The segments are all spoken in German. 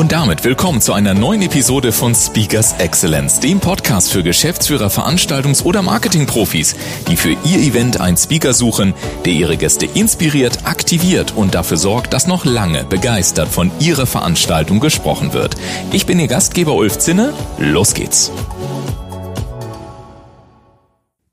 Und damit willkommen zu einer neuen Episode von Speakers Excellence, dem Podcast für Geschäftsführer, Veranstaltungs- oder Marketingprofis, die für ihr Event einen Speaker suchen, der ihre Gäste inspiriert, aktiviert und dafür sorgt, dass noch lange begeistert von ihrer Veranstaltung gesprochen wird. Ich bin Ihr Gastgeber Ulf Zinne. Los geht's.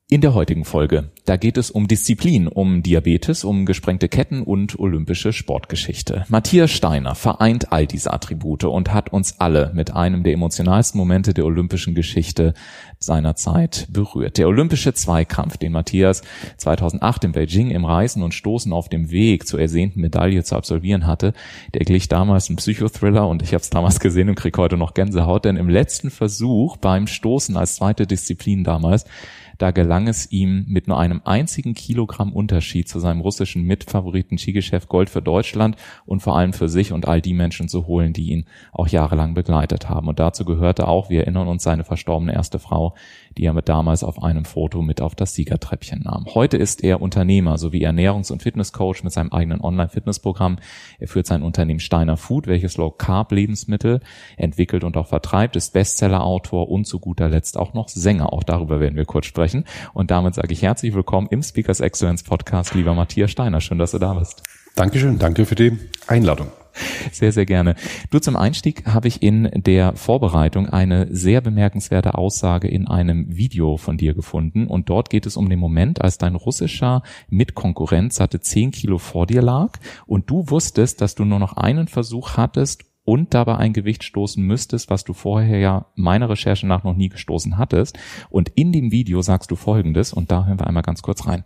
In der heutigen Folge, da geht es um Disziplin, um Diabetes, um gesprengte Ketten und olympische Sportgeschichte. Matthias Steiner vereint all diese Attribute und hat uns alle mit einem der emotionalsten Momente der olympischen Geschichte seiner Zeit berührt. Der olympische Zweikampf, den Matthias 2008 in Beijing im Reisen und Stoßen auf dem Weg zur ersehnten Medaille zu absolvieren hatte, der glich damals ein Psychothriller und ich habe es damals gesehen und krieg heute noch Gänsehaut, denn im letzten Versuch beim Stoßen als zweite Disziplin damals da gelang es ihm mit nur einem einzigen Kilogramm Unterschied zu seinem russischen Mitfavoriten Skigeschäft Gold für Deutschland und vor allem für sich und all die Menschen zu holen, die ihn auch jahrelang begleitet haben. Und dazu gehörte auch, wir erinnern uns, seine verstorbene erste Frau, die er mit damals auf einem Foto mit auf das Siegertreppchen nahm. Heute ist er Unternehmer sowie Ernährungs- und Fitnesscoach mit seinem eigenen Online-Fitnessprogramm. Er führt sein Unternehmen Steiner Food, welches Low-Carb-Lebensmittel entwickelt und auch vertreibt, ist Bestseller-Autor und zu guter Letzt auch noch Sänger. Auch darüber werden wir kurz sprechen. Und damit sage ich herzlich willkommen im Speakers Excellence Podcast, lieber Matthias Steiner. Schön, dass du da bist. Dankeschön, danke für die Einladung. Sehr, sehr gerne. Du zum Einstieg habe ich in der Vorbereitung eine sehr bemerkenswerte Aussage in einem Video von dir gefunden. Und dort geht es um den Moment, als dein russischer Mitkonkurrent satte zehn Kilo vor dir lag und du wusstest, dass du nur noch einen Versuch hattest und dabei ein Gewicht stoßen müsstest, was du vorher ja meiner Recherche nach noch nie gestoßen hattest. Und in dem Video sagst du Folgendes, und da hören wir einmal ganz kurz rein.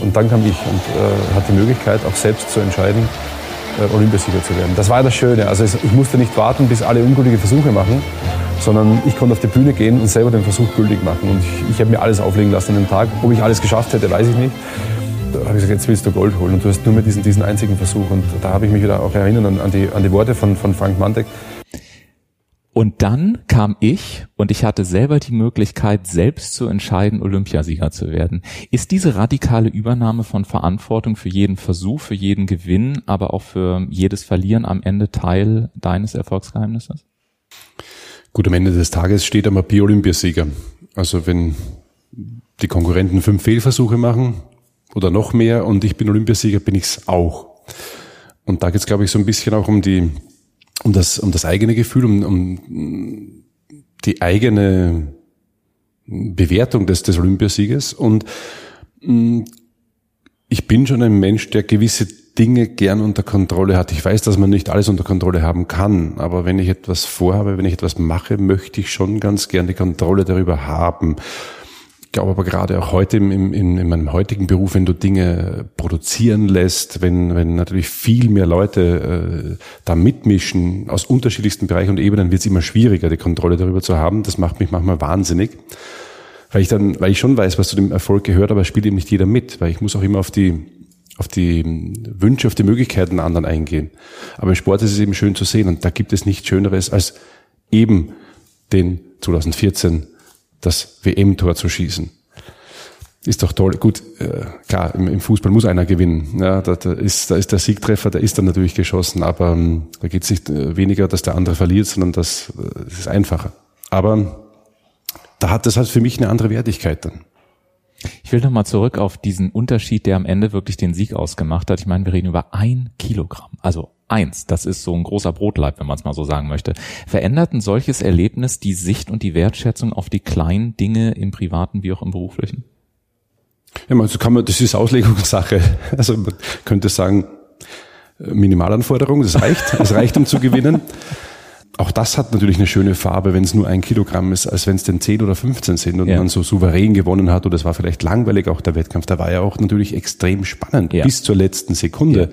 Und dann kam ich und äh, hatte die Möglichkeit, auch selbst zu entscheiden, äh, Olympiasieger zu werden. Das war das Schöne. Also ich musste nicht warten, bis alle ungültige Versuche machen, sondern ich konnte auf die Bühne gehen und selber den Versuch gültig machen. Und ich, ich habe mir alles auflegen lassen an dem Tag. Ob ich alles geschafft hätte, weiß ich nicht. Da habe ich gesagt, jetzt willst du Gold holen und du hast nur mehr diesen, diesen einzigen Versuch. Und da habe ich mich wieder auch erinnert an, an, die, an die Worte von, von Frank Mantek. Und dann kam ich und ich hatte selber die Möglichkeit, selbst zu entscheiden, Olympiasieger zu werden. Ist diese radikale Übernahme von Verantwortung für jeden Versuch, für jeden Gewinn, aber auch für jedes Verlieren am Ende Teil deines Erfolgsgeheimnisses? Gut, am Ende des Tages steht am Papier Olympiasieger. Also wenn die Konkurrenten fünf Fehlversuche machen oder noch mehr und ich bin Olympiasieger, bin ich's auch. Und da geht's, glaube ich, so ein bisschen auch um die um das, um das eigene Gefühl, um, um die eigene Bewertung des, des Olympiasieges. Und mm, ich bin schon ein Mensch, der gewisse Dinge gern unter Kontrolle hat. Ich weiß, dass man nicht alles unter Kontrolle haben kann, aber wenn ich etwas vorhabe, wenn ich etwas mache, möchte ich schon ganz gern die Kontrolle darüber haben glaube aber gerade auch heute im, im, in meinem heutigen Beruf, wenn du Dinge produzieren lässt, wenn, wenn natürlich viel mehr Leute äh, da mitmischen aus unterschiedlichsten Bereichen und Ebenen, wird es immer schwieriger, die Kontrolle darüber zu haben. Das macht mich manchmal wahnsinnig. Weil ich dann, weil ich schon weiß, was zu dem Erfolg gehört, aber spielt eben nicht jeder mit, weil ich muss auch immer auf die, auf die Wünsche, auf die Möglichkeiten der anderen eingehen. Aber im Sport ist es eben schön zu sehen und da gibt es nichts Schöneres als eben den 2014 das WM-Tor zu schießen. Ist doch toll. Gut, äh, klar, im, im, Fußball muss einer gewinnen. Ja, da, da, ist, da ist der Siegtreffer, der ist dann natürlich geschossen, aber ähm, da geht es nicht äh, weniger, dass der andere verliert, sondern das, äh, das ist einfacher. Aber da hat das halt für mich eine andere Wertigkeit dann. Ich will nochmal zurück auf diesen Unterschied, der am Ende wirklich den Sieg ausgemacht hat. Ich meine, wir reden über ein Kilogramm. Also eins, das ist so ein großer Brotleib, wenn man es mal so sagen möchte. Verändert ein solches Erlebnis die Sicht und die Wertschätzung auf die kleinen Dinge im privaten wie auch im beruflichen? Ja, also kann man, das ist Auslegungssache. Also man könnte sagen, Minimalanforderung, das reicht, das reicht, um zu gewinnen. auch das hat natürlich eine schöne Farbe, wenn es nur ein Kilogramm ist, als wenn es denn 10 oder 15 sind und ja. man so souverän gewonnen hat oder es war vielleicht langweilig auch der Wettkampf. Da war ja auch natürlich extrem spannend ja. bis zur letzten Sekunde. Ja.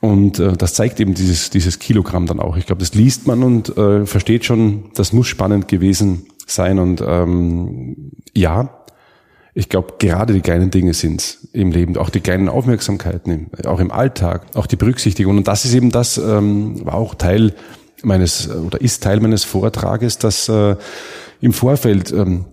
Und äh, das zeigt eben dieses, dieses Kilogramm dann auch. Ich glaube, das liest man und äh, versteht schon, das muss spannend gewesen sein. Und ähm, ja, ich glaube, gerade die kleinen Dinge sind's im Leben, auch die kleinen Aufmerksamkeiten, auch im Alltag, auch die Berücksichtigung. Und das ist eben das, ähm, war auch Teil meines oder ist Teil meines Vortrages, dass äh, im Vorfeld ähm,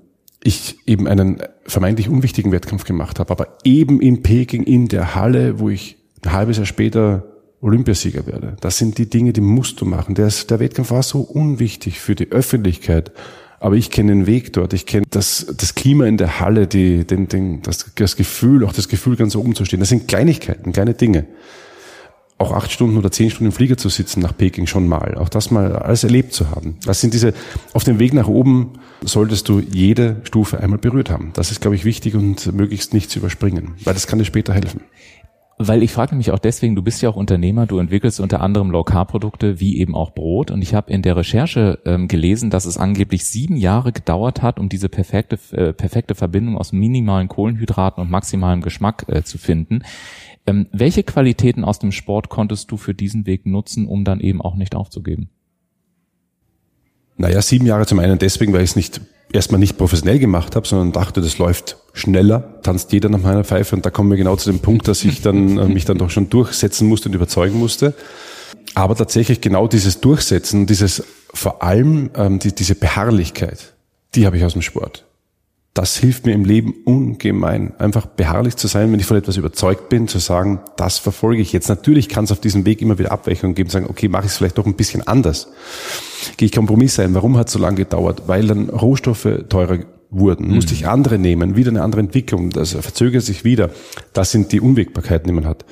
ich eben einen vermeintlich unwichtigen Wettkampf gemacht habe, aber eben in Peking in der Halle, wo ich ein halbes Jahr später Olympiasieger werde. Das sind die Dinge, die musst du machen. Der, der Wettkampf war so unwichtig für die Öffentlichkeit, aber ich kenne den Weg dort, ich kenne das, das Klima in der Halle, die, den, den, das, das Gefühl, auch das Gefühl, ganz oben zu stehen. Das sind Kleinigkeiten, kleine Dinge auch acht Stunden oder zehn Stunden im Flieger zu sitzen nach Peking schon mal, auch das mal alles erlebt zu haben. Das sind diese, auf dem Weg nach oben solltest du jede Stufe einmal berührt haben. Das ist, glaube ich, wichtig und möglichst nicht zu überspringen, weil das kann dir später helfen. Weil ich frage mich auch deswegen, du bist ja auch Unternehmer, du entwickelst unter anderem Low-Carb-Produkte wie eben auch Brot und ich habe in der Recherche ähm, gelesen, dass es angeblich sieben Jahre gedauert hat, um diese perfekte, äh, perfekte Verbindung aus minimalen Kohlenhydraten und maximalem Geschmack äh, zu finden. Ähm, welche Qualitäten aus dem Sport konntest du für diesen Weg nutzen, um dann eben auch nicht aufzugeben? Naja, sieben Jahre zum einen deswegen, weil ich es nicht erstmal nicht professionell gemacht habe, sondern dachte, das läuft schneller, tanzt jeder nach meiner Pfeife und da kommen wir genau zu dem Punkt, dass ich dann äh, mich dann doch schon durchsetzen musste und überzeugen musste. Aber tatsächlich genau dieses Durchsetzen, dieses vor allem ähm, die, diese Beharrlichkeit, die habe ich aus dem Sport das hilft mir im Leben ungemein. Einfach beharrlich zu sein, wenn ich von etwas überzeugt bin, zu sagen, das verfolge ich jetzt. Natürlich kann es auf diesem Weg immer wieder Abweichungen geben, sagen, okay, mache ich es vielleicht doch ein bisschen anders. Gehe ich Kompromisse ein. Warum hat es so lange gedauert? Weil dann Rohstoffe teurer wurden. Mhm. Musste ich andere nehmen, wieder eine andere Entwicklung, das verzögert sich wieder. Das sind die Unwägbarkeiten, die man hat.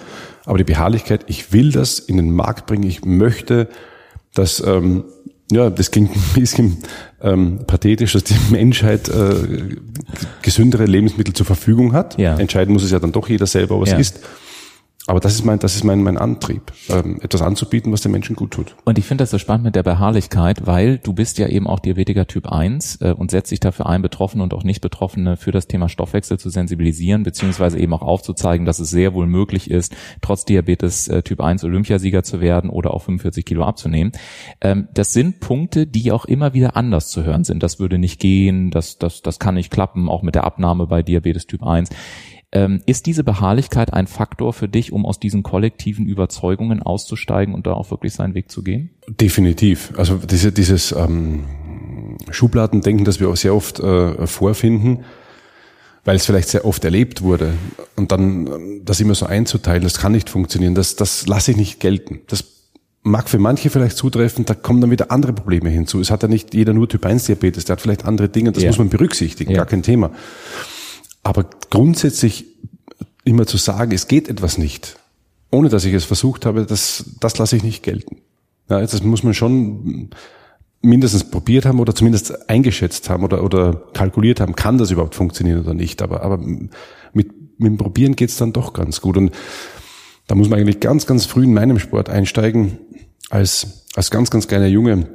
Aber die Beharrlichkeit, ich will das in den Markt bringen, ich möchte, dass ähm, ja, das klingt ein bisschen ähm, pathetisch, dass die Menschheit äh, gesündere Lebensmittel zur Verfügung hat. Ja. Entscheiden muss es ja dann doch jeder selber, was ja. isst. Aber das ist mein, das ist mein, mein Antrieb, ähm, etwas anzubieten, was den Menschen gut tut. Und ich finde das so spannend mit der Beharrlichkeit, weil du bist ja eben auch Diabetiker Typ 1 äh, und setzt dich dafür ein, Betroffene und auch Nicht-Betroffene für das Thema Stoffwechsel zu sensibilisieren, beziehungsweise eben auch aufzuzeigen, dass es sehr wohl möglich ist, trotz Diabetes äh, Typ 1 Olympiasieger zu werden oder auch 45 Kilo abzunehmen. Ähm, das sind Punkte, die auch immer wieder anders zu hören sind. Das würde nicht gehen, das, das, das kann nicht klappen, auch mit der Abnahme bei Diabetes Typ 1. Ähm, ist diese Beharrlichkeit ein Faktor für dich, um aus diesen kollektiven Überzeugungen auszusteigen und da auch wirklich seinen Weg zu gehen? Definitiv. Also diese, dieses ähm, Schubladendenken, das wir auch sehr oft äh, vorfinden, weil es vielleicht sehr oft erlebt wurde und dann ähm, das immer so einzuteilen, das kann nicht funktionieren, das, das lasse ich nicht gelten. Das mag für manche vielleicht zutreffen, da kommen dann wieder andere Probleme hinzu. Es hat ja nicht jeder nur Typ 1 Diabetes, der hat vielleicht andere Dinge, das ja. muss man berücksichtigen, ja. gar kein Thema. Aber grundsätzlich immer zu sagen, es geht etwas nicht, ohne dass ich es versucht habe, das, das lasse ich nicht gelten. Ja, das muss man schon mindestens probiert haben oder zumindest eingeschätzt haben oder, oder kalkuliert haben, kann das überhaupt funktionieren oder nicht. Aber, aber mit, mit dem Probieren geht's dann doch ganz gut. Und da muss man eigentlich ganz, ganz früh in meinem Sport einsteigen, als, als ganz, ganz kleiner Junge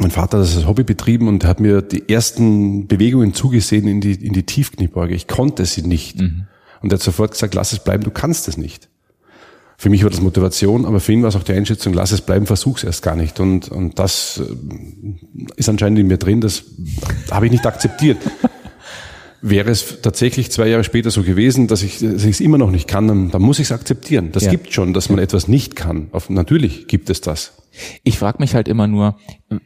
mein Vater hat das als Hobby betrieben und hat mir die ersten Bewegungen zugesehen in die, in die Tiefkniebeuge. Ich konnte sie nicht. Mhm. Und er hat sofort gesagt, lass es bleiben, du kannst es nicht. Für mich war das Motivation, aber für ihn war es auch die Einschätzung, lass es bleiben, versuch's erst gar nicht. Und, und das äh, ist anscheinend in mir drin, das habe ich nicht akzeptiert. Wäre es tatsächlich zwei Jahre später so gewesen, dass ich es immer noch nicht kann, dann, dann muss ich es akzeptieren. Das ja. gibt schon, dass man etwas nicht kann. Auf, natürlich gibt es das. Ich frage mich halt immer nur,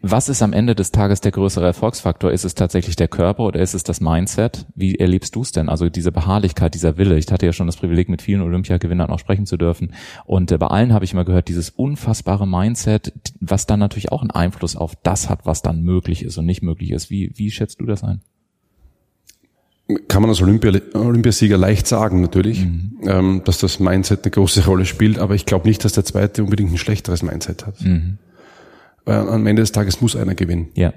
was ist am Ende des Tages der größere Erfolgsfaktor? Ist es tatsächlich der Körper oder ist es das Mindset? Wie erlebst du es denn? Also diese Beharrlichkeit, dieser Wille. Ich hatte ja schon das Privileg, mit vielen Olympiagewinnern auch sprechen zu dürfen. Und äh, bei allen habe ich immer gehört, dieses unfassbare Mindset, was dann natürlich auch einen Einfluss auf das hat, was dann möglich ist und nicht möglich ist. Wie, wie schätzt du das ein? Kann man als Olympia, Olympiasieger leicht sagen, natürlich, mhm. ähm, dass das Mindset eine große Rolle spielt, aber ich glaube nicht, dass der zweite unbedingt ein schlechteres Mindset hat. Mhm. Weil am Ende des Tages muss einer gewinnen. Ja.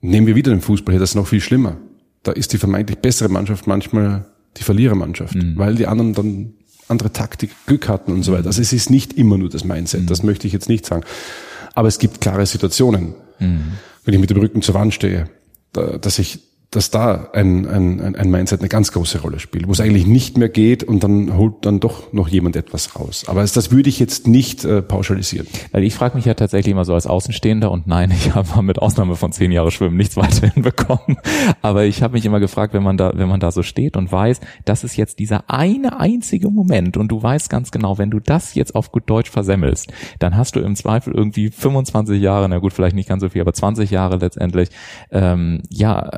Nehmen wir wieder den Fußball hier, das ist noch viel schlimmer. Da ist die vermeintlich bessere Mannschaft manchmal die Verlierermannschaft, mhm. weil die anderen dann andere Taktik, Glück hatten und so weiter. Also es ist nicht immer nur das Mindset, mhm. das möchte ich jetzt nicht sagen. Aber es gibt klare Situationen, mhm. wenn ich mit dem Rücken zur Wand stehe, dass ich dass da ein, ein, ein Mindset eine ganz große Rolle spielt, wo es eigentlich nicht mehr geht und dann holt dann doch noch jemand etwas raus. Aber das würde ich jetzt nicht äh, pauschalisieren. Weil ich frage mich ja tatsächlich immer so als Außenstehender und nein, ich habe mit Ausnahme von zehn Jahre Schwimmen nichts weiterhin bekommen. Aber ich habe mich immer gefragt, wenn man da, wenn man da so steht und weiß, das ist jetzt dieser eine einzige Moment und du weißt ganz genau, wenn du das jetzt auf gut Deutsch versemmelst, dann hast du im Zweifel irgendwie 25 Jahre, na gut, vielleicht nicht ganz so viel, aber 20 Jahre letztendlich, ähm, ja,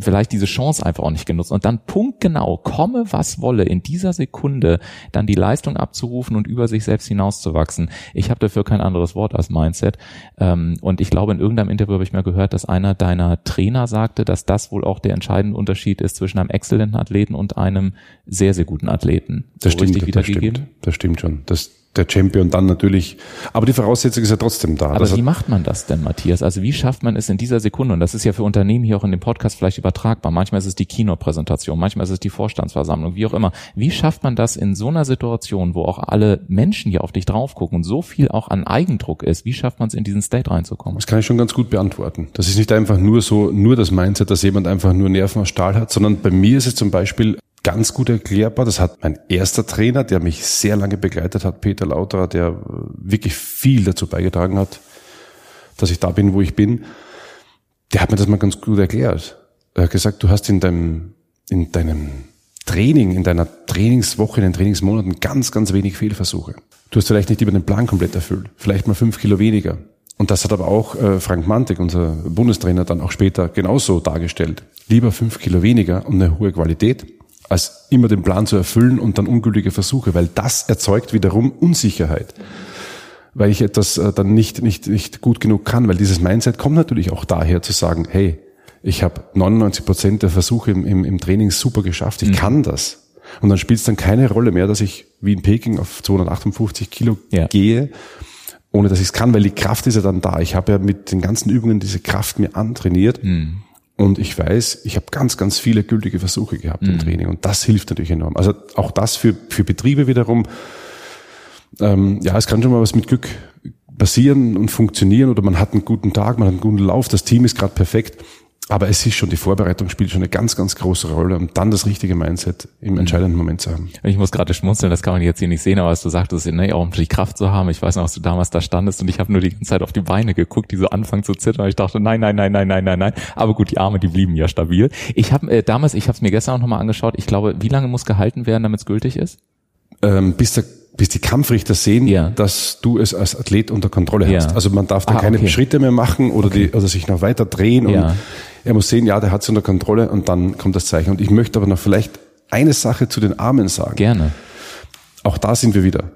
vielleicht diese Chance einfach auch nicht genutzt und dann punktgenau, komme was wolle, in dieser Sekunde dann die Leistung abzurufen und über sich selbst hinauszuwachsen. Ich habe dafür kein anderes Wort als Mindset. Ähm, und ich glaube, in irgendeinem Interview habe ich mal gehört, dass einer deiner Trainer sagte, dass das wohl auch der entscheidende Unterschied ist zwischen einem exzellenten Athleten und einem sehr, sehr guten Athleten. Das so stimmt, das stimmt, das stimmt schon. Das, der Champion dann natürlich. Aber die Voraussetzung ist ja trotzdem da. Aber wie macht man das denn, Matthias? Also wie schafft man es in dieser Sekunde? Und das ist ja für Unternehmen hier auch in dem Podcast vielleicht übertragbar. Manchmal ist es die Kinopräsentation, manchmal ist es die Vorstandsversammlung, wie auch immer. Wie schafft man das in so einer Situation, wo auch alle Menschen hier auf dich drauf gucken und so viel auch an Eigendruck ist? Wie schafft man es in diesen State reinzukommen? Das kann ich schon ganz gut beantworten. Das ist nicht einfach nur so, nur das Mindset, dass jemand einfach nur Nerven aus Stahl hat, sondern bei mir ist es zum Beispiel ganz gut erklärbar. Das hat mein erster Trainer, der mich sehr lange begleitet hat, Peter Lauterer, der wirklich viel dazu beigetragen hat, dass ich da bin, wo ich bin. Der hat mir das mal ganz gut erklärt. Er hat gesagt, du hast in deinem, in deinem Training, in deiner Trainingswoche, in den Trainingsmonaten ganz, ganz wenig Fehlversuche. Du hast vielleicht nicht über den Plan komplett erfüllt, vielleicht mal fünf Kilo weniger. Und das hat aber auch äh, Frank Mantik, unser Bundestrainer, dann auch später genauso dargestellt. Lieber fünf Kilo weniger und eine hohe Qualität, als immer den Plan zu erfüllen und dann ungültige Versuche, weil das erzeugt wiederum Unsicherheit. Weil ich etwas äh, dann nicht, nicht, nicht gut genug kann, weil dieses Mindset kommt natürlich auch daher zu sagen, hey, ich habe 99 Prozent der Versuche im, im, im Training super geschafft, ich mhm. kann das. Und dann spielt es dann keine Rolle mehr, dass ich wie in Peking auf 258 Kilo ja. gehe, ohne dass ich es kann, weil die Kraft ist ja dann da. Ich habe ja mit den ganzen Übungen diese Kraft mir antrainiert. Mhm. Und ich weiß, ich habe ganz, ganz viele gültige Versuche gehabt mhm. im Training. Und das hilft natürlich enorm. Also auch das für, für Betriebe wiederum. Ähm, ja, es kann schon mal was mit Glück passieren und funktionieren oder man hat einen guten Tag, man hat einen guten Lauf, das Team ist gerade perfekt. Aber es ist schon, die Vorbereitung spielt schon eine ganz, ganz große Rolle, um dann das richtige Mindset im entscheidenden Moment zu haben. Ich muss gerade schmunzeln, das kann man jetzt hier nicht sehen, aber als du sagtest, ne, auch um die Kraft zu haben, ich weiß noch, dass du damals da standest und ich habe nur die ganze Zeit auf die Beine geguckt, die so anfangen zu zittern. Ich dachte, nein, nein, nein, nein, nein, nein, nein. Aber gut, die Arme, die blieben ja stabil. Ich habe äh, damals, ich habe es mir gestern auch nochmal angeschaut, ich glaube, wie lange muss gehalten werden, damit es gültig ist? Ähm, bis der bis die Kampfrichter sehen, ja. dass du es als Athlet unter Kontrolle hast. Ja. Also man darf da ah, keine okay. Schritte mehr machen oder okay. die, oder sich noch weiter drehen. Ja. Und er muss sehen, ja, der hat es unter Kontrolle und dann kommt das Zeichen. Und ich möchte aber noch vielleicht eine Sache zu den Armen sagen. Gerne. Auch da sind wir wieder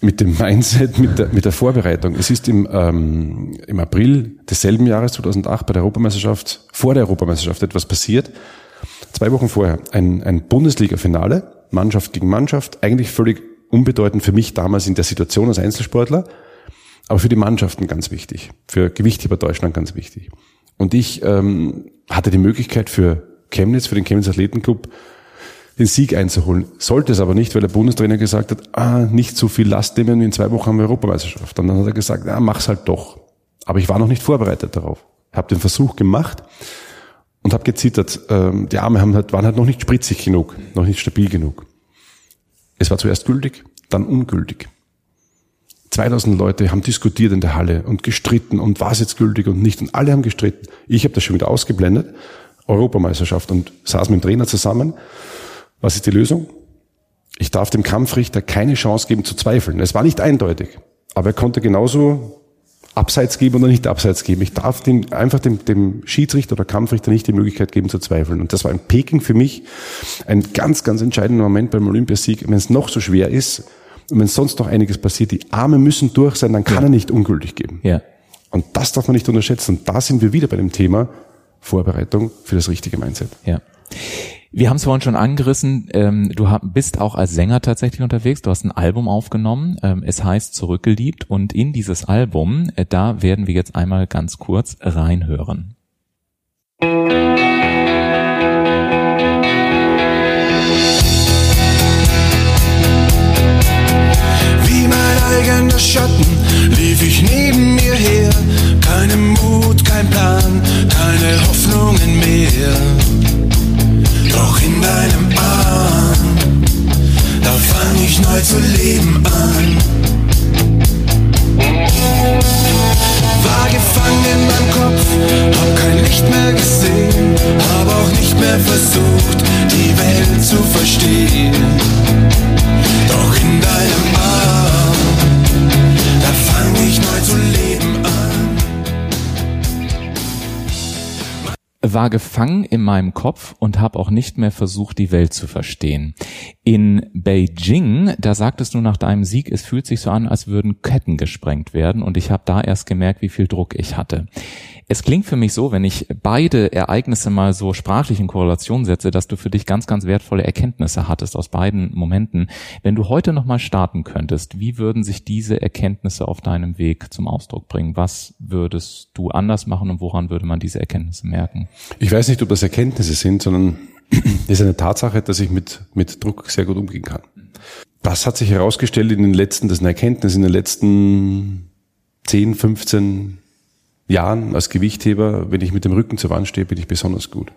mit dem Mindset, mit der, mit der Vorbereitung. Es ist im, ähm, im April desselben Jahres 2008 bei der Europameisterschaft, vor der Europameisterschaft etwas passiert. Zwei Wochen vorher ein, ein Bundesliga-Finale, Mannschaft gegen Mannschaft, eigentlich völlig unbedeutend für mich damals in der Situation als Einzelsportler, aber für die Mannschaften ganz wichtig, für Gewichtheber Deutschland ganz wichtig. Und ich ähm, hatte die Möglichkeit für Chemnitz, für den Chemnitz Athletenclub, den Sieg einzuholen. Sollte es aber nicht, weil der Bundestrainer gesagt hat, ah, nicht so viel Last nehmen, in zwei Wochen haben wir Europameisterschaft. Und dann hat er gesagt, ah, mach's halt doch. Aber ich war noch nicht vorbereitet darauf. Habe den Versuch gemacht und habe gezittert. Ähm, die Arme haben halt, waren halt noch nicht spritzig genug, noch nicht stabil genug. Es war zuerst gültig, dann ungültig. 2000 Leute haben diskutiert in der Halle und gestritten und war es jetzt gültig und nicht. Und alle haben gestritten. Ich habe das schon wieder ausgeblendet. Europameisterschaft und saß mit dem Trainer zusammen. Was ist die Lösung? Ich darf dem Kampfrichter keine Chance geben zu zweifeln. Es war nicht eindeutig, aber er konnte genauso Abseits geben oder nicht Abseits geben. Ich darf dem, einfach dem, dem Schiedsrichter oder Kampfrichter nicht die Möglichkeit geben zu zweifeln. Und das war in Peking für mich ein ganz, ganz entscheidender Moment beim Olympiasieg. Wenn es noch so schwer ist und wenn sonst noch einiges passiert, die Arme müssen durch sein, dann kann ja. er nicht ungültig geben. Ja. Und das darf man nicht unterschätzen. Und da sind wir wieder bei dem Thema Vorbereitung für das richtige Mindset. Ja. Wir haben es vorhin schon angerissen, ähm, du bist auch als Sänger tatsächlich unterwegs, du hast ein Album aufgenommen, ähm, es heißt Zurückgeliebt und in dieses Album, äh, da werden wir jetzt einmal ganz kurz reinhören. Wie schweigender Schatten lief ich neben mir her. Keinen Mut, kein Plan, keine Hoffnungen mehr. Doch in deinem Arm, da fang ich neu zu leben an. War gefangen in meinem Kopf, hab kein Licht mehr gesehen, hab auch nicht mehr versucht, die Welt zu verstehen. Doch in deinem war gefangen in meinem Kopf und habe auch nicht mehr versucht, die Welt zu verstehen. In Beijing, da sagtest du nach deinem Sieg, es fühlt sich so an, als würden Ketten gesprengt werden und ich habe da erst gemerkt, wie viel Druck ich hatte. Es klingt für mich so, wenn ich beide Ereignisse mal so sprachlich in Korrelation setze, dass du für dich ganz, ganz wertvolle Erkenntnisse hattest aus beiden Momenten. Wenn du heute nochmal starten könntest, wie würden sich diese Erkenntnisse auf deinem Weg zum Ausdruck bringen? Was würdest du anders machen und woran würde man diese Erkenntnisse merken? Ich weiß nicht, ob das Erkenntnisse sind, sondern ist eine Tatsache, dass ich mit, mit Druck sehr gut umgehen kann. Das hat sich herausgestellt in den letzten, das ist eine Erkenntnis, in den letzten 10, 15 Jahren als Gewichtheber, wenn ich mit dem Rücken zur Wand stehe, bin ich besonders gut.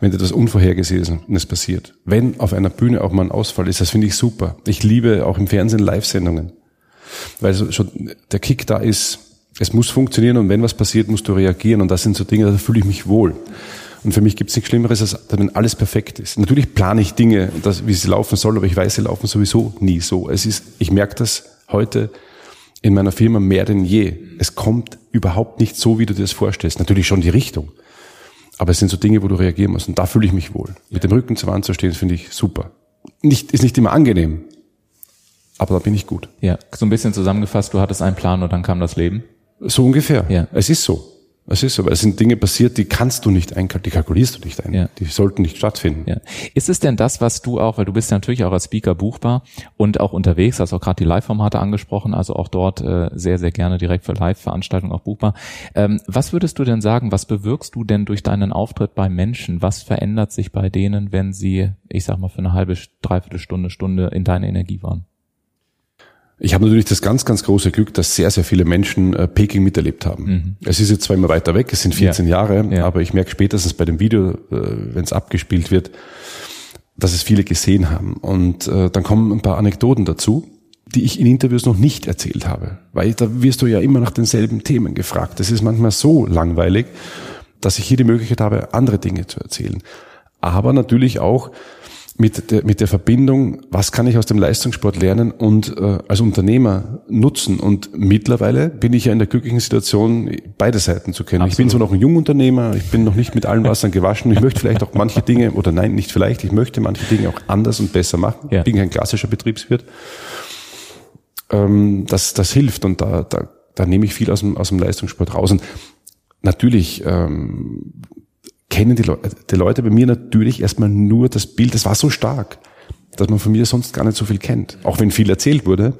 Wenn etwas Unvorhergesehenes passiert. Wenn auf einer Bühne auch mal ein Ausfall ist, das finde ich super. Ich liebe auch im Fernsehen Live-Sendungen. Weil so schon der Kick da ist, es muss funktionieren und wenn was passiert, musst du reagieren. Und das sind so Dinge, da fühle ich mich wohl. Und für mich gibt es nichts Schlimmeres, als wenn alles perfekt ist. Natürlich plane ich Dinge, dass, wie sie laufen soll, aber ich weiß, sie laufen sowieso nie so. Es ist, ich merke das heute in meiner Firma mehr denn je. Es kommt überhaupt nicht so, wie du dir das vorstellst. Natürlich schon die Richtung. Aber es sind so Dinge, wo du reagieren musst. Und da fühle ich mich wohl. Mit dem Rücken zur Wand zu stehen, finde ich super. Nicht, ist nicht immer angenehm. Aber da bin ich gut. Ja, so ein bisschen zusammengefasst, du hattest einen Plan und dann kam das Leben. So ungefähr. Ja. Es ist so. Es ist so, weil es sind Dinge passiert, die kannst du nicht einkalkulieren, die kalkulierst du nicht ein. Ja. Die sollten nicht stattfinden. Ja. Ist es denn das, was du auch, weil du bist ja natürlich auch als Speaker buchbar und auch unterwegs, hast auch gerade die Live-Formate angesprochen, also auch dort äh, sehr, sehr gerne direkt für Live-Veranstaltungen auch buchbar. Ähm, was würdest du denn sagen, was bewirkst du denn durch deinen Auftritt bei Menschen? Was verändert sich bei denen, wenn sie, ich sag mal, für eine halbe, dreiviertel Stunde, Stunde in deiner Energie waren? Ich habe natürlich das ganz, ganz große Glück, dass sehr, sehr viele Menschen äh, Peking miterlebt haben. Mhm. Es ist jetzt zwar immer weiter weg, es sind 14 Ja. Jahre, Ja. aber ich merke spätestens bei dem Video, äh, wenn es abgespielt wird, dass es viele gesehen haben. Und äh, dann kommen ein paar Anekdoten dazu, die ich in Interviews noch nicht erzählt habe. Weil da wirst du ja immer nach denselben Themen gefragt. Das ist manchmal so langweilig, dass ich hier die Möglichkeit habe, andere Dinge zu erzählen. Aber natürlich auch mit der, mit der Verbindung, was kann ich aus dem Leistungssport lernen und äh, als Unternehmer nutzen. Und mittlerweile bin ich ja in der glücklichen Situation, beide Seiten zu kennen. Ich bin so noch ein Jungunternehmer, ich bin noch nicht mit allen Wassern gewaschen. Ich möchte vielleicht auch manche Dinge, oder nein, nicht vielleicht, ich möchte manche Dinge auch anders und besser machen. Ja. Ich bin kein klassischer Betriebswirt. Ähm, das, das hilft und da, da, da nehme ich viel aus dem, aus dem Leistungssport raus. Und natürlich ähm, kennen die, Leu die Leute bei mir natürlich erstmal nur das Bild, das war so stark, dass man von mir sonst gar nicht so viel kennt. Auch wenn viel erzählt wurde,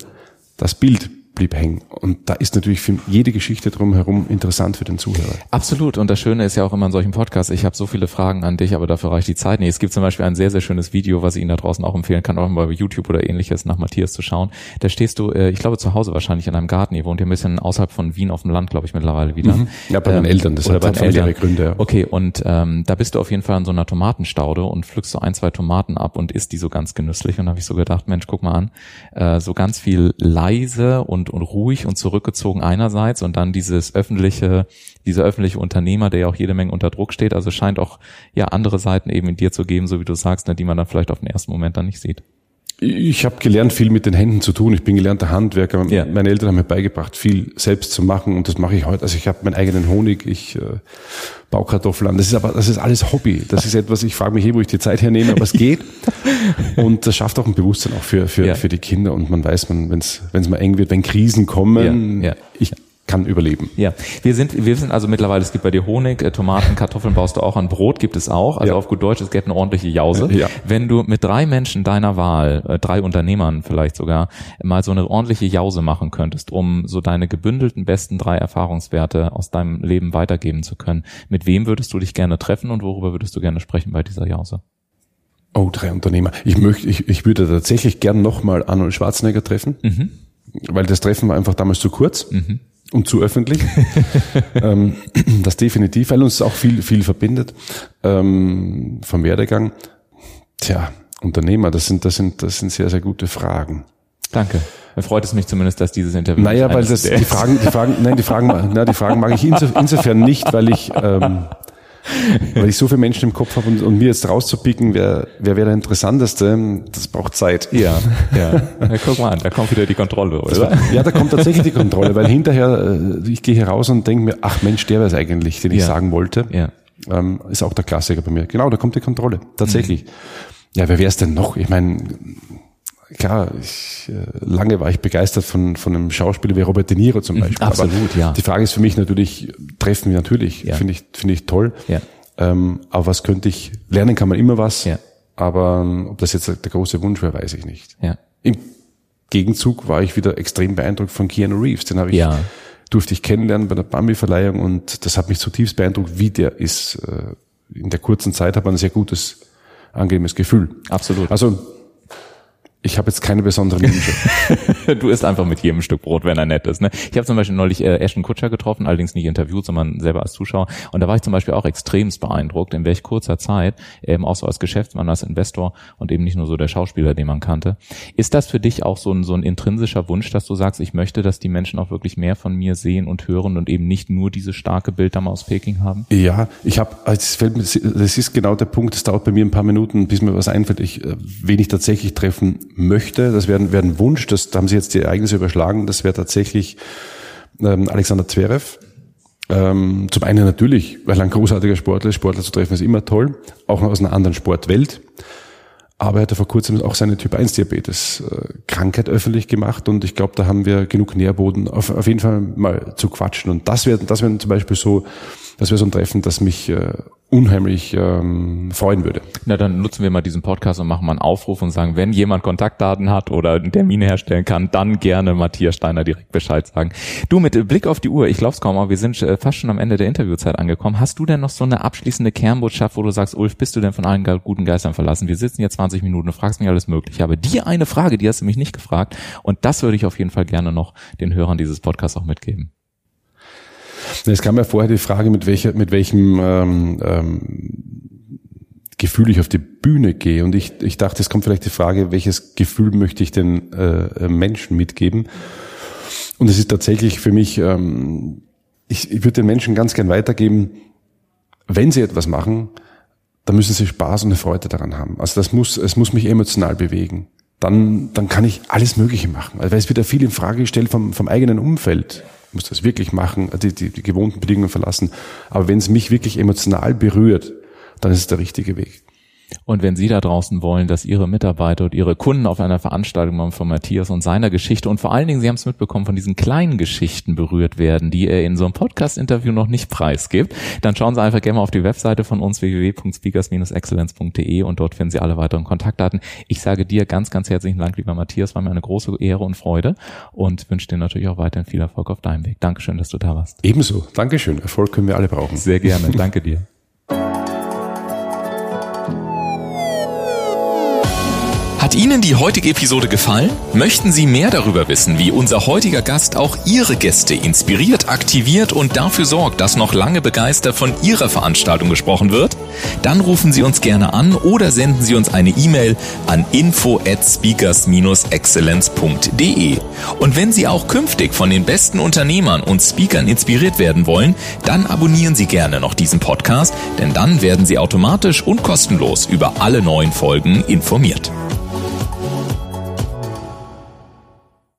das Bild blieb hängen. Und da ist natürlich für jede Geschichte drumherum interessant für den Zuhörer. Absolut. Und das Schöne ist ja auch immer in solchen Podcasts, ich habe so viele Fragen an dich, aber dafür reicht die Zeit nicht. Es gibt zum Beispiel ein sehr, sehr schönes Video, was ich Ihnen da draußen auch empfehlen kann, auch mal bei YouTube oder ähnliches nach Matthias zu schauen. Da stehst du, äh, ich glaube, zu Hause wahrscheinlich in einem Garten. Ihr wohnt ja ein bisschen außerhalb von Wien auf dem Land, glaube ich, mittlerweile wieder. Mhm. Ja, bei meinen Eltern. Das oder hat bei den Eltern. Gründe, ja. Okay, und ähm, da bist du auf jeden Fall an so einer Tomatenstaude und pflückst so ein, zwei Tomaten ab und isst die so ganz genüsslich. Und da habe ich so gedacht, Mensch, guck mal an, äh, so ganz viel leise und, und ruhig und zurückgezogen einerseits und dann dieses öffentliche, dieser öffentliche Unternehmer, der ja auch jede Menge unter Druck steht. Also scheint auch ja andere Seiten eben in dir zu geben, so wie du sagst, ne, die man dann vielleicht auf den ersten Moment dann nicht sieht. Ich habe gelernt, viel mit den Händen zu tun. Ich bin gelernter Handwerker. Ja. Meine Eltern haben mir beigebracht, viel selbst zu machen und das mache ich heute. Also ich habe meinen eigenen Honig, ich äh, baue Kartoffeln an. Das ist aber das ist alles Hobby. Das ist etwas, ich frage mich eh, wo ich die Zeit hernehme, aber es geht. und das schafft auch ein Bewusstsein auch für, für, Ja. für die Kinder. Und man weiß, man, wenn es mal eng wird, wenn Krisen kommen, Ja, ich kann überleben. Ja, wir sind, wir sind also mittlerweile, es gibt bei dir Honig, äh, Tomaten, Kartoffeln baust du auch an, Brot gibt es auch. Also Ja. auf gut Deutsch, es gibt eine ordentliche Jause. Ja. Wenn du mit drei Menschen deiner Wahl, äh, drei Unternehmern vielleicht sogar, mal so eine ordentliche Jause machen könntest, um so deine gebündelten besten drei Erfahrungswerte aus deinem Leben weitergeben zu können, mit wem würdest du dich gerne treffen und worüber würdest du gerne sprechen bei dieser Jause? Oh, drei Unternehmer. Ich möchte, ich, ich würde tatsächlich gern nochmal Arnold Schwarzenegger treffen, weil das Treffen war einfach damals zu kurz und zu öffentlich. ähm, das definitiv, weil uns auch viel, viel verbindet ähm, vom Werdegang. Tja, Unternehmer? Das sind, das sind, das sind sehr, sehr gute Fragen. Danke. Dann freut es mich zumindest, dass dieses Interview. Naja, weil das, die Fragen, die Fragen, nein, die Fragen, na, die Fragen mag ich insofern nicht, weil ich, ähm, weil ich so viele Menschen im Kopf habe und, und mir jetzt rauszupicken, wer, wer wäre der Interessanteste, das braucht Zeit. Ja, ja. ja. Guck mal an, da kommt wieder die Kontrolle, oder? ja, da kommt tatsächlich die Kontrolle, weil hinterher, äh, ich gehe hier raus und denke mir, ach Mensch, der wäre es eigentlich, den ich ja. sagen wollte. Ja. Ähm, ist auch der Klassiker bei mir. Genau, da kommt die Kontrolle. Tatsächlich. Mhm. Ja, wer wäre es denn noch? Ich meine, klar, ich, äh, lange war ich begeistert von, von einem Schauspieler wie Robert De Niro zum mhm, Beispiel. Absolut, aber ja. Die Frage ist für mich natürlich, treffen wir natürlich, ja. finde ich, finde ich toll. Ja. Ähm, aber was könnte ich, lernen kann man immer was, ja. aber ähm, ob das jetzt der große Wunsch wäre, weiß ich nicht. Ja. Im Gegenzug war ich wieder extrem beeindruckt von Keanu Reeves, den habe ich, ja. durfte ich kennenlernen bei der Bambi-Verleihung und das hat mich zutiefst beeindruckt, wie der ist. Äh, in der kurzen Zeit hat man ein sehr gutes, angenehmes Gefühl. Absolut. Also ich habe jetzt keine besonderen Wünsche. du isst einfach mit jedem Stück Brot, wenn er nett ist. Ne? Ich habe zum Beispiel neulich äh, Ashton Kutscher getroffen, allerdings nicht interviewt, sondern selber als Zuschauer. Und da war ich zum Beispiel auch extremst beeindruckt, in welch kurzer Zeit, eben auch so als Geschäftsmann, als Investor und eben nicht nur so der Schauspieler, den man kannte. Ist das für dich auch so ein, so ein intrinsischer Wunsch, dass du sagst, ich möchte, dass die Menschen auch wirklich mehr von mir sehen und hören und eben nicht nur dieses starke Bild da mal aus Peking haben? Ja, ich habe, das ist genau der Punkt, es dauert bei mir ein paar Minuten, bis mir was einfällt. Ich, äh, wen ich tatsächlich treffen möchte, das wäre wär ein Wunsch, das, da haben Sie jetzt die Ereignisse überschlagen, das wäre tatsächlich ähm, Alexander Zverev. Ähm, zum einen natürlich, weil ein großartiger Sportler ist, Sportler zu treffen ist immer toll, auch noch aus einer anderen Sportwelt. Aber er hat ja vor kurzem auch seine Typ-1-Diabetes-Krankheit öffentlich gemacht und ich glaube, da haben wir genug Nährboden, auf, auf jeden Fall mal zu quatschen. Und das wäre das wäre zum Beispiel so, das wäre so ein Treffen, das mich äh, unheimlich ähm, freuen würde. Na, dann nutzen wir mal diesen Podcast und machen mal einen Aufruf und sagen, wenn jemand Kontaktdaten hat oder einen Termin herstellen kann, dann gerne Matthias Steiner direkt Bescheid sagen. Du, mit Blick auf die Uhr, ich glaub's kaum, aber wir sind äh, fast schon am Ende der Interviewzeit angekommen. Hast du denn noch so eine abschließende Kernbotschaft, wo du sagst, Ulf, bist du denn von allen guten Geistern verlassen? Wir sitzen jetzt 20 Minuten, du fragst mich alles mögliche, aber die eine Frage, die hast du mich nicht gefragt und das würde ich auf jeden Fall gerne noch den Hörern dieses Podcasts auch mitgeben. Es kam ja vorher die Frage, mit, welcher, mit welchem ähm, ähm, Gefühl ich auf die Bühne gehe. Und ich, ich dachte, es kommt vielleicht die Frage, welches Gefühl möchte ich den äh, Menschen mitgeben? Und es ist tatsächlich für mich, ähm, ich, ich würde den Menschen ganz gern weitergeben, wenn sie etwas machen, dann müssen sie Spaß und eine Freude daran haben. Also das muss, es muss mich emotional bewegen. Dann, dann kann ich alles Mögliche machen. Also weil es wird ja viel in Frage gestellt vom, vom eigenen Umfeld muss das wirklich machen, die, die, die gewohnten Bedingungen verlassen. Aber wenn es mich wirklich emotional berührt, dann ist es der richtige Weg. Und wenn Sie da draußen wollen, dass Ihre Mitarbeiter und Ihre Kunden auf einer Veranstaltung von Matthias und seiner Geschichte und vor allen Dingen, Sie haben es mitbekommen, von diesen kleinen Geschichten berührt werden, die er in so einem Podcast-Interview noch nicht preisgibt, dann schauen Sie einfach gerne mal auf die Webseite von uns www.speakers-excellence.de und dort finden Sie alle weiteren Kontaktdaten. Ich sage dir ganz, ganz herzlichen Dank, lieber Matthias, war mir eine große Ehre und Freude und wünsche dir natürlich auch weiterhin viel Erfolg auf deinem Weg. Dankeschön, dass du da warst. Ebenso. Dankeschön. Erfolg können wir alle brauchen. Sehr gerne. Danke dir. Ihnen die heutige Episode gefallen? Möchten Sie mehr darüber wissen, wie unser heutiger Gast auch Ihre Gäste inspiriert, aktiviert und dafür sorgt, dass noch lange begeistert von Ihrer Veranstaltung gesprochen wird? Dann rufen Sie uns gerne an oder senden Sie uns eine E-Mail an info at speakers-excellence.de. Und wenn Sie auch künftig von den besten Unternehmern und Speakern inspiriert werden wollen, dann abonnieren Sie gerne noch diesen Podcast, denn dann werden Sie automatisch und kostenlos über alle neuen Folgen informiert.